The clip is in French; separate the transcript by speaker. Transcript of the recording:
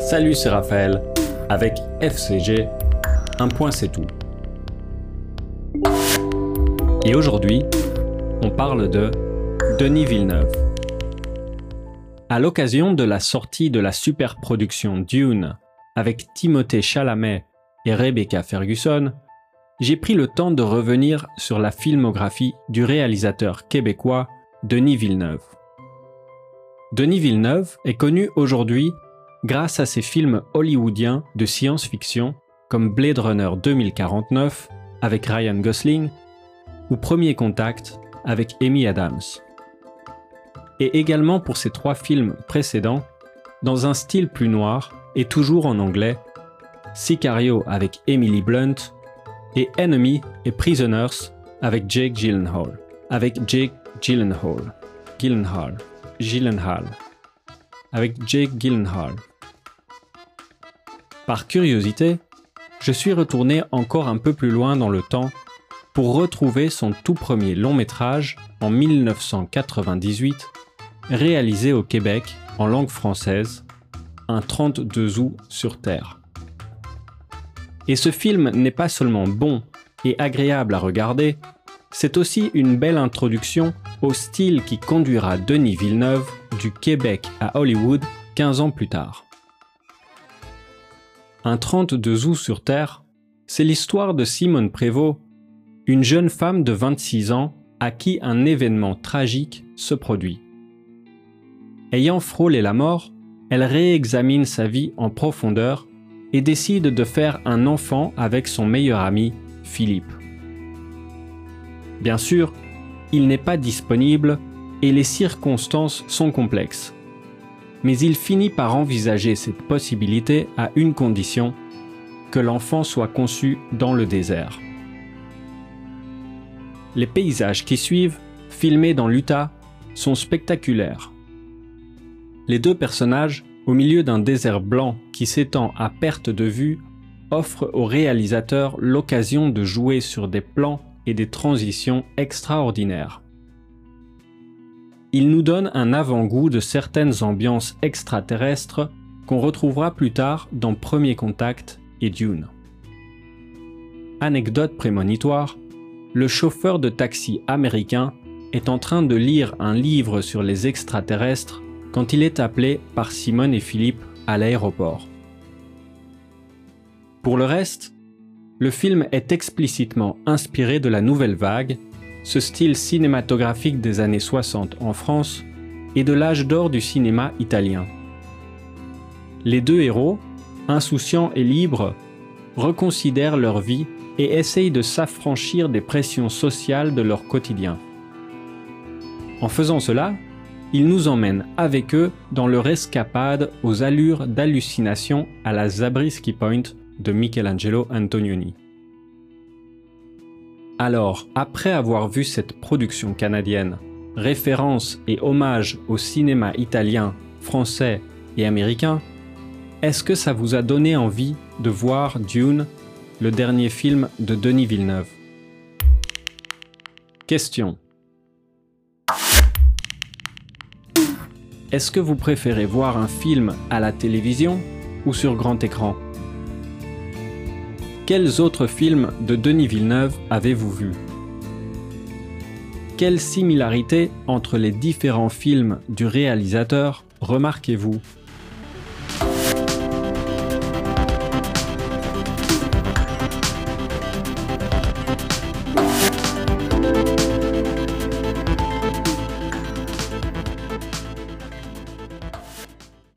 Speaker 1: Salut, c'est Raphaël. Avec FCG, un point c'est tout. Et aujourd'hui, on parle de Denis Villeneuve. À l'occasion de la sortie de la superproduction Dune avec Timothée Chalamet et Rebecca Ferguson, j'ai pris le temps de revenir sur la filmographie du réalisateur québécois Denis Villeneuve. Denis Villeneuve est connu aujourd'hui grâce à ses films hollywoodiens de science-fiction comme Blade Runner 2049 avec Ryan Gosling ou Premier Contact avec Amy Adams. Et également pour ses trois films précédents, dans un style plus noir et toujours en anglais, Sicario avec Emily Blunt et Enemy et Prisoners avec Jake Gyllenhaal. Avec Jake Gyllenhaal. Gyllenhaal. Gyllenhaal. Avec Jake Gyllenhaal. Par curiosité, je suis retourné encore un peu plus loin dans le temps pour retrouver son tout premier long métrage en 1998, réalisé au Québec en langue française, un 32 août sur Terre. Et ce film n'est pas seulement bon et agréable à regarder, c'est aussi une belle introduction au style qui conduira Denis Villeneuve du Québec à Hollywood 15 ans plus tard. Un 32 août sur Terre, c'est l'histoire de Simone Prévost, une jeune femme de 26 ans à qui un événement tragique se produit. Ayant frôlé la mort, elle réexamine sa vie en profondeur et décide de faire un enfant avec son meilleur ami, Philippe. Bien sûr, il n'est pas disponible et les circonstances sont complexes. Mais il finit par envisager cette possibilité à une condition, que l'enfant soit conçu dans le désert. Les paysages qui suivent, filmés dans l'Utah, sont spectaculaires. Les deux personnages, au milieu d'un désert blanc qui s'étend à perte de vue, offrent au réalisateur l'occasion de jouer sur des plans et des transitions extraordinaires. Il nous donne un avant-goût de certaines ambiances extraterrestres qu'on retrouvera plus tard dans Premier Contact et Dune. Anecdote prémonitoire, le chauffeur de taxi américain est en train de lire un livre sur les extraterrestres quand il est appelé par Simone et Philippe à l'aéroport. Pour le reste, le film est explicitement inspiré de la nouvelle vague, ce style cinématographique des années 60 en France et de l'âge d'or du cinéma italien. Les deux héros, insouciants et libres, reconsidèrent leur vie et essayent de s'affranchir des pressions sociales de leur quotidien. En faisant cela, ils nous emmènent avec eux dans leur escapade aux allures d'hallucination à la Zabriskie Point de Michelangelo Antonioni. Alors, après avoir vu cette production canadienne, référence et hommage au cinéma italien, français et américain, est-ce que ça vous a donné envie de voir Dune le dernier film de Denis Villeneuve? Question. Est-ce que vous préférez voir un film à la télévision ou sur grand écran? Quels autres films de Denis Villeneuve avez-vous vus? Quelle similarité entre les différents films du réalisateur remarquez-vous?